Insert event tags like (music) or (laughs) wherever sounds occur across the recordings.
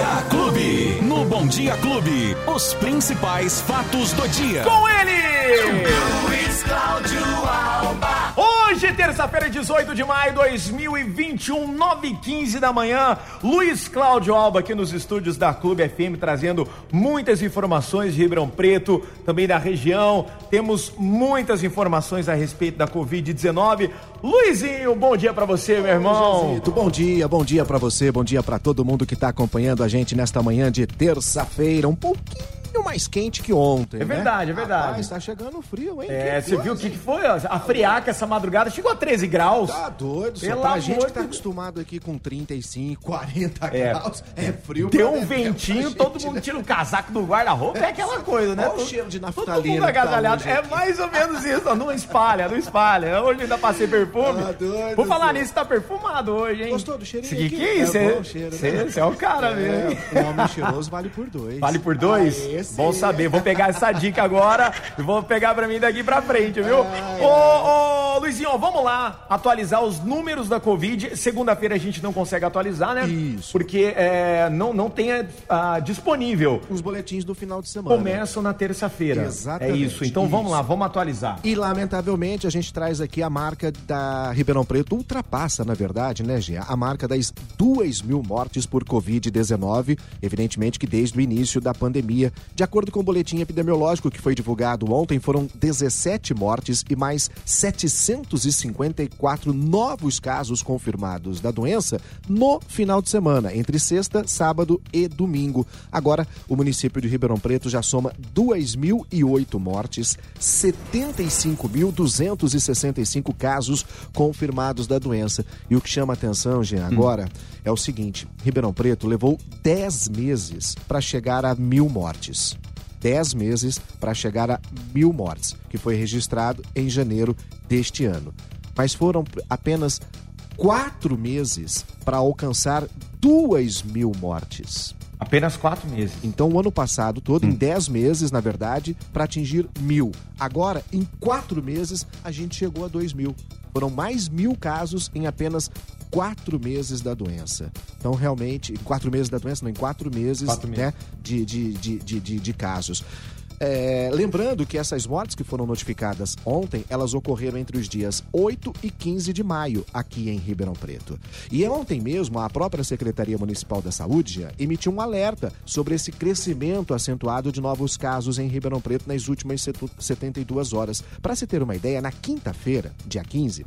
Dia Clube. No Bom Dia Clube, os principais fatos do dia. Com ele! Luiz Cláudio Alba. Hoje, terça-feira, 18 de maio de 2021, 9 e 15 da manhã. Luiz Cláudio Alba aqui nos estúdios da Clube FM, trazendo muitas informações de Ribeirão Preto, também da região. Temos muitas informações a respeito da Covid-19. Luizinho, bom dia para você, meu irmão. Bom dia, bom dia para você, bom dia para todo mundo que tá acompanhando a gente nesta manhã de terça-feira, um pouquinho mais quente que ontem. É né? verdade, é verdade. Rapaz, tá chegando frio, hein? É, você viu o que, que foi? ó? A friaca essa madrugada chegou a 13 graus. Tá doido, só Pelo pra amor gente que tá acostumado aqui com 35, 40 É. graus, é frio. Deu um ventinho, todo gente, mundo né? tira o casaco do guarda-roupa, é aquela coisa, né? Olha o Todo- cheiro de Todo naftalina mundo que tá agasalhado. hoje É mais ou menos isso, ó, não espalha, não espalha. Hoje ainda passei perfume. Ah, doido, Vou falar nisso, tá perfumado hoje, hein? Gostou do cheirinho Que que é isso? É Você cheiro, né? é o cara mesmo. É, um homem cheiroso vale por dois. Vale por dois? Aê, Bom saber. Vou pegar essa dica agora e vou pegar pra mim daqui pra frente, viu? Ô, ô, Luizinho, vamos lá atualizar os números da Covid. Segunda-feira a gente não consegue atualizar, né? Isso. Porque é, não, não tem ah, disponível. Os boletins do final de semana. Começam na terça-feira. Exatamente, É isso. Então vamos isso. lá, vamos atualizar. E lamentavelmente a gente traz aqui a marca da Ribeirão Preto, ultrapassa na verdade, né, Gia? A marca das 2 mil mortes por Covid-19, evidentemente que desde o início da pandemia. De acordo com o boletim epidemiológico que foi divulgado ontem, foram 17 mortes e mais 754 novos casos confirmados da doença no final de semana, entre sexta, sábado e domingo. Agora, o município de Ribeirão Preto já soma 2.008 mortes, 75.265 casos confirmados da doença. E o que chama atenção, Jean, agora é o seguinte: Ribeirão Preto levou 10 meses para chegar a mil mortes. 10 meses para chegar a mil mortes, que foi registrado em janeiro deste ano. Mas foram apenas quatro meses para alcançar duas mil mortes. Apenas quatro meses. Então, o ano passado todo, em 10 meses, na verdade, para atingir mil. Agora, em quatro meses, a gente chegou a dois mil. Foram mais mil casos em apenas quatro meses da doença. Então, realmente, quatro meses da doença, não, em quatro meses, Quatro meses. né, de, de, de, de, de- casos. É, lembrando que essas mortes que foram notificadas ontem, elas ocorreram entre os dias 8 e 15 de maio, aqui em Ribeirão Preto. E ontem mesmo, a própria Secretaria Municipal da Saúde emitiu um alerta sobre esse crescimento acentuado de novos casos em Ribeirão Preto nas últimas setu- 72 horas. Para se ter uma ideia, na quinta-feira, dia 15,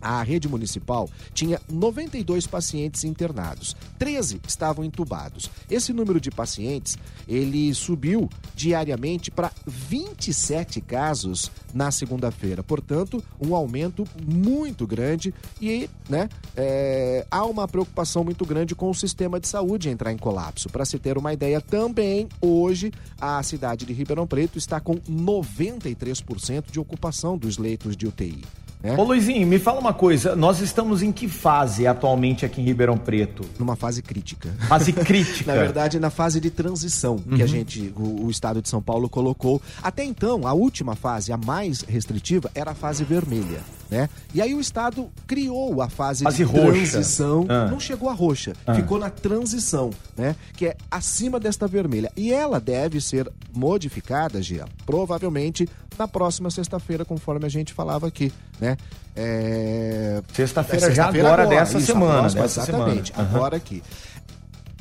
a rede municipal tinha 92 pacientes internados, 13 estavam entubados. Esse número de pacientes, ele subiu diariamente para 27 casos na segunda-feira. Portanto, um aumento muito grande e, né, é, há uma preocupação muito grande com o sistema de saúde entrar em colapso. Para se ter uma ideia, também hoje a cidade de Ribeirão Preto está com 93% de ocupação dos leitos de UTI. Né? Ô Luizinho, me fala uma coisa. Nós estamos em que fase atualmente aqui em Ribeirão Preto? numa fase crítica. Fase (laughs) crítica. Na verdade, na fase de transição que a gente, o, o estado de São Paulo colocou. Até então, a última fase, a mais restritiva, era a fase vermelha, né? E aí o estado criou a fase, Fase de roxa. transição. Ah. Não chegou a roxa, ficou na transição, né? Que é acima desta vermelha. E ela deve ser modificada, Gia, provavelmente na próxima sexta-feira, conforme a gente falava aqui, né? É... Sexta-feira É já agora, dessa isso, semana. próxima, dessa exatamente, semana. Aham. agora aqui.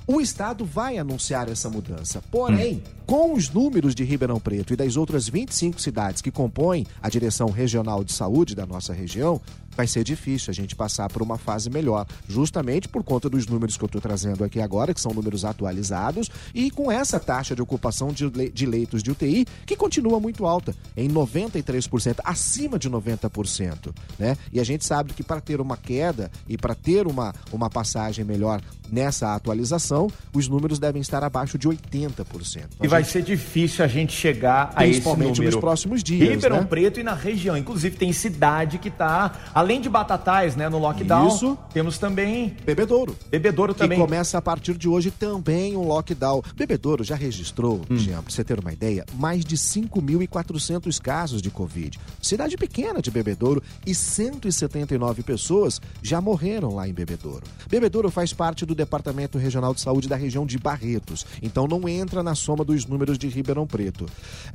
O Estado vai anunciar essa mudança. Porém, com os números de Ribeirão Preto e das outras 25 cidades que compõem a Direção Regional de Saúde da nossa região, vai ser difícil a gente passar por uma fase melhor. Justamente por conta dos números que eu estou trazendo aqui agora, que são números atualizados, e com essa taxa de ocupação de, le- de leitos de UTI, que continua muito alta, em 93%, acima de 90%. Né? E a gente sabe que para ter uma queda e para ter uma, uma passagem melhor nessa atualização, os números devem estar abaixo de 80%. E vai vai ser difícil a gente chegar a esse Principalmente número. nos próximos dias, Ribeirão né? Preto e na região. Inclusive, tem cidade que tá, além de Batatais, né, no lockdown, Isso. temos também Bebedouro. Bebedouro Que também. começa a partir de hoje também um lockdown. Bebedouro já registrou, Hum. Jean, pra você ter uma ideia, mais de 5.400 casos de Covid. Cidade pequena de Bebedouro e 179 pessoas já morreram lá em Bebedouro. Bebedouro faz parte do Departamento Regional de Saúde da região de Barretos, então não entra na soma dos números de Ribeirão Preto.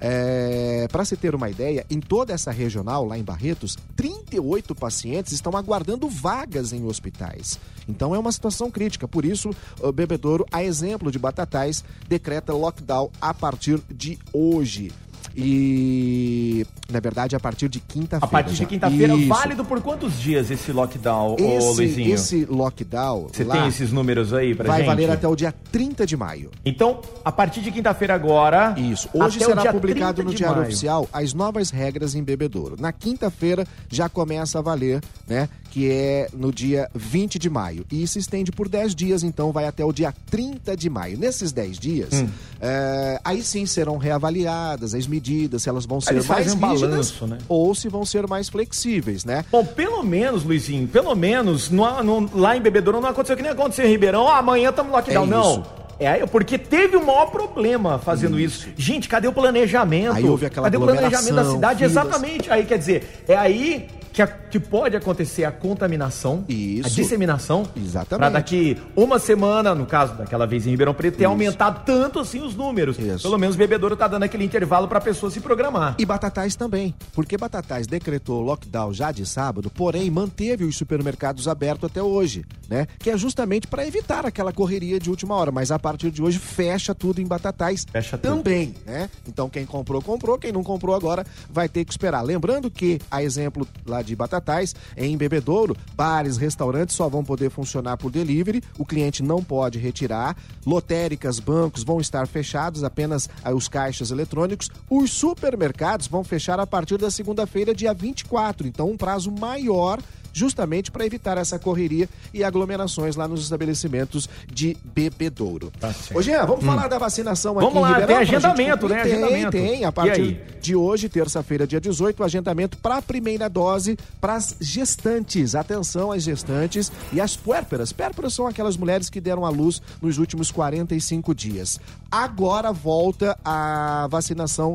É, para se ter uma ideia, em toda essa regional, lá em Barretos, 38 pacientes estão aguardando vagas em hospitais. Então é uma situação crítica. Por isso, o Bebedouro, a exemplo de Batatais, decreta lockdown a partir de hoje. E, na verdade, a partir de quinta-feira. A partir de quinta-feira, válido por quantos dias esse lockdown, ô Esse, Luizinho? esse lockdown Você tem esses números aí pra vai gente? valer até o dia 30 de maio. Então, a partir de quinta-feira agora. Isso. Hoje será publicado 30 no Diário maio. Oficial as novas regras em Bebedouro. Na quinta-feira já começa a valer, né? Que é no dia 20 de maio. E se estende por 10 dias, então vai até o dia 30 de maio. Nesses 10 dias, Hum. é, aí sim serão reavaliadas as medidas, se elas vão ser eles mais um balanço, né? ou se vão ser mais flexíveis, né? Bom, pelo menos, Luizinho, pelo menos no- no- lá em Bebedouro não aconteceu que nem aconteceu em Ribeirão. Ah, amanhã estamos no lockdown. É não. isso. É, porque teve o maior problema fazendo isso. Gente, cadê o planejamento? Aí houve aquela Cadê o planejamento da cidade? Exatamente. Aí, quer dizer, é aí que, a- que pode acontecer a contaminação, Isso. a disseminação. Exatamente. Pra daqui uma semana, no caso daquela vez em Ribeirão Preto, ter Isso. aumentado tanto assim os números. Isso. Pelo menos o Bebedouro tá dando aquele intervalo pra pessoa se programar. E Batatais também, porque Batatais decretou lockdown já de sábado, porém manteve os supermercados abertos até hoje, né? Que é justamente para evitar aquela correria de última hora, mas a partir de hoje fecha tudo em Batatais Fecha tudo. também, né? Então quem comprou, comprou, quem não comprou agora vai ter que esperar. Lembrando que, a exemplo lá de Batatais, em Bebedouro, bares, restaurantes só vão poder funcionar por delivery, o cliente não pode retirar, lotéricas, bancos vão estar fechados, apenas ah, os caixas eletrônicos, os supermercados vão fechar a partir da segunda-feira, dia 24, então um prazo maior justamente para evitar essa correria e aglomerações lá nos estabelecimentos de bebedouro. Tá certo. Ô, Jean, vamos falar da vacinação Vamos aqui em lá, Ribeirão? tem pra gente agendamento, né? Tem, Agendamento. tem. A partir de hoje, terça-feira, dia 18, o agendamento para a primeira dose para as gestantes. Atenção às gestantes e às puérperas. Puérperas são aquelas mulheres que deram à luz nos últimos 45 dias. Agora volta a vacinação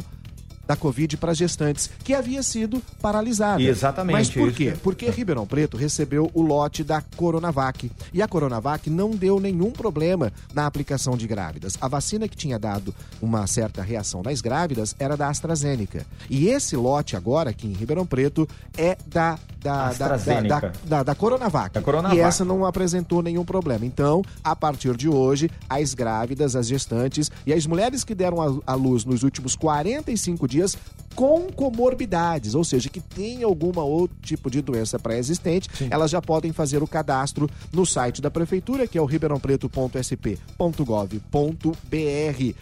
da Covid para gestantes, que havia sido paralisada. Exatamente, Mas por quê? que- Porque Ribeirão Preto recebeu o lote da Coronavac. E a Coronavac não deu nenhum problema na aplicação de grávidas. A vacina que tinha dado uma certa reação nas grávidas era da AstraZeneca. E esse lote agora, aqui em Ribeirão Preto, é da. Da, da, da, da, da, Coronavac. Da Coronavac. E essa não apresentou nenhum problema. Então, a partir de hoje, as grávidas, as gestantes e as mulheres que deram à- luz nos últimos 45 dias com comorbidades, ou seja, que tem alguma outro tipo de doença pré-existente, elas já podem fazer o cadastro no site da prefeitura, que é o ribeirãopreto.sp.gov.br,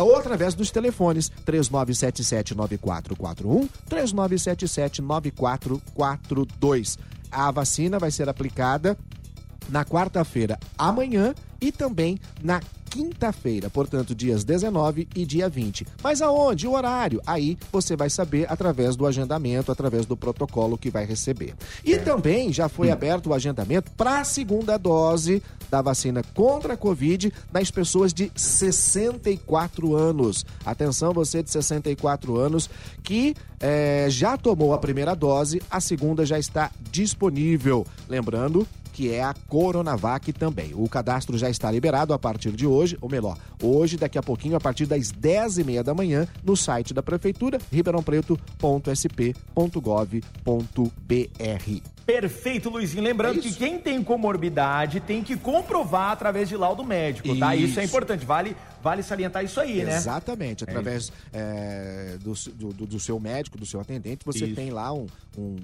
ou através dos telefones 3977-9441, 3977-9442. A vacina vai ser aplicada na quarta-feira amanhã e também na quinta-feira, portanto, dias 19 e dia 20. Mas aonde? O horário? Aí você vai saber através do agendamento, através do protocolo que vai receber. E também já foi aberto o agendamento para a segunda dose da vacina contra a Covid nas pessoas de 64 anos. Atenção, você de 64 anos que eh, já tomou a primeira dose, a segunda já está disponível. Lembrando que é a Coronavac também. O cadastro já está liberado a partir de hoje, ou melhor, hoje, daqui a pouquinho, a partir das 10h30 da manhã, no site da Prefeitura, ribeirãopreto.sp.gov.br. Perfeito, Luizinho. Lembrando que Isso. quem tem comorbidade tem que comprovar através de laudo médico, tá? Isso é Isso. importante. Vale, vale salientar isso aí, né? Exatamente, através é, do, do, do seu médico, do seu atendente, você Isso. tem lá um, um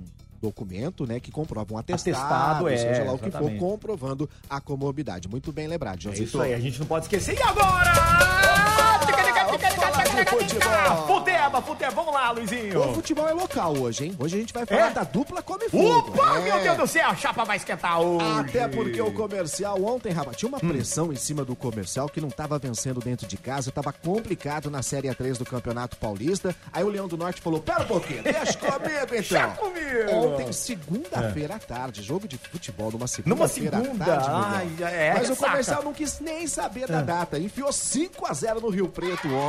documento, né, que comprova um atestado, Atestado, é, seja lá o que for, comprovando a comorbidade. Muito bem lembrado, É Joãozito. isso aí, a gente não pode esquecer. E agora? Futeba, futeba, vamos lá, Luizinho. O futebol é local hoje, hein? Hoje a gente vai falar É? da dupla Come Fogo. Opa, É. meu Deus do céu, a chapa vai esquentar hoje. Até porque o comercial ontem, rapaz, tinha uma pressão em cima do comercial que não tava vencendo dentro de casa, tava complicado na Série A3 do Campeonato Paulista. Aí o Leão do Norte falou: pera um pouquinho, deixa comigo (laughs) então. Deixa comigo. Ontem, segunda-feira à tarde, jogo de futebol numa Numa segunda-feira à segunda, tarde. ai, é, Mas o comercial não quis nem saber da data. Enfiou 5x0 no Rio Preto ontem.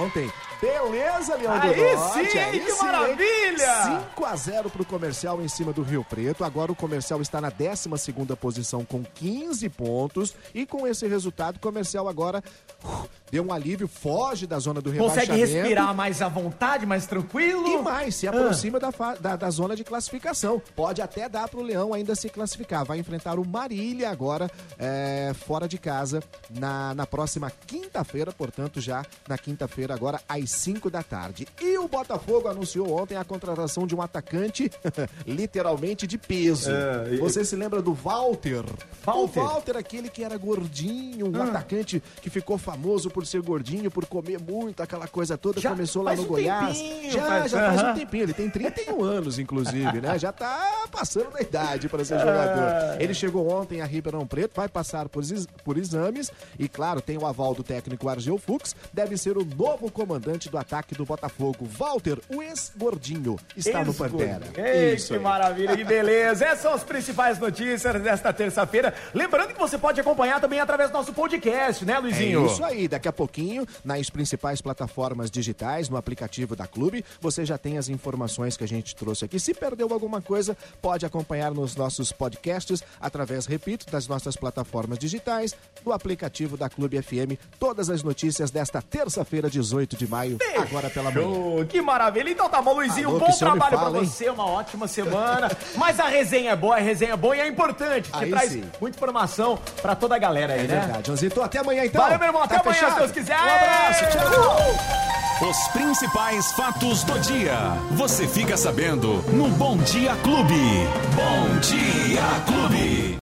Beleza, Leão do Aí Norte. sim, aí que sim, maravilha! 5 a 0 pro comercial em cima do Rio Preto. Agora o comercial está na 12 posição com 15 pontos. E com esse resultado, o comercial agora uh, deu um alívio, foge da zona do Consegue rebaixamento. respirar mais à vontade, mais tranquilo? E mais, se aproxima da, fa- da, da zona de classificação. Pode até dar pro Leão ainda se classificar. Vai enfrentar o Marília agora, é, fora de casa, na, na próxima quinta-feira, portanto, já na quinta-feira, agora às 5 da tarde. E o Botafogo anunciou ontem a contratação de um atacante, (laughs) literalmente de peso. É, e- Você se lembra do Walter? Walter? O Walter, aquele que era gordinho, um Ah. atacante que ficou famoso por ser gordinho, por comer muito, aquela coisa toda. Já Começou lá no um Goiás. tempinho, já, faz- já faz um tempinho. Ele tem 31 anos, inclusive, né? Já tá passando da idade para ser (laughs) jogador. Ele chegou ontem a Ribeirão Preto, vai passar por, ex- por exames e, claro, tem o aval do técnico Argel Fux. Deve ser o novo comandante do ataque do Botafogo. Walter, o ex-gordinho, está no Pantera. Ei, Isso que aí. maravilha, que beleza. Essas são as principais notícias desta terça-feira. Lembrando que você pode acompanhar também através do nosso podcast, né, É Luizinho? isso aí, daqui a pouquinho, nas principais plataformas digitais, no aplicativo da Clube, você já tem as informações que a gente trouxe aqui. Se perdeu alguma coisa, pode acompanhar nos nossos podcasts, através, repito, das nossas plataformas digitais, do aplicativo da Clube FM, todas as notícias desta terça-feira, 18 de maio, agora pela manhã. Que maravilha. Então tá bom, Luizinho, Alô, bom que trabalho hein? você, uma ótima semana. Mas a resenha é boa, a resenha é boa e é importante. Te Aí traz sim. muita informação pra toda a galera aí, É né? verdade, Joãozito. Até amanhã, então. Valeu, meu irmão. Até Tá amanhã, fechado? Se Deus quiser. Um abraço, tchau. Os principais fatos do dia. Você fica sabendo no Bom Dia Clube. Bom Dia Clube.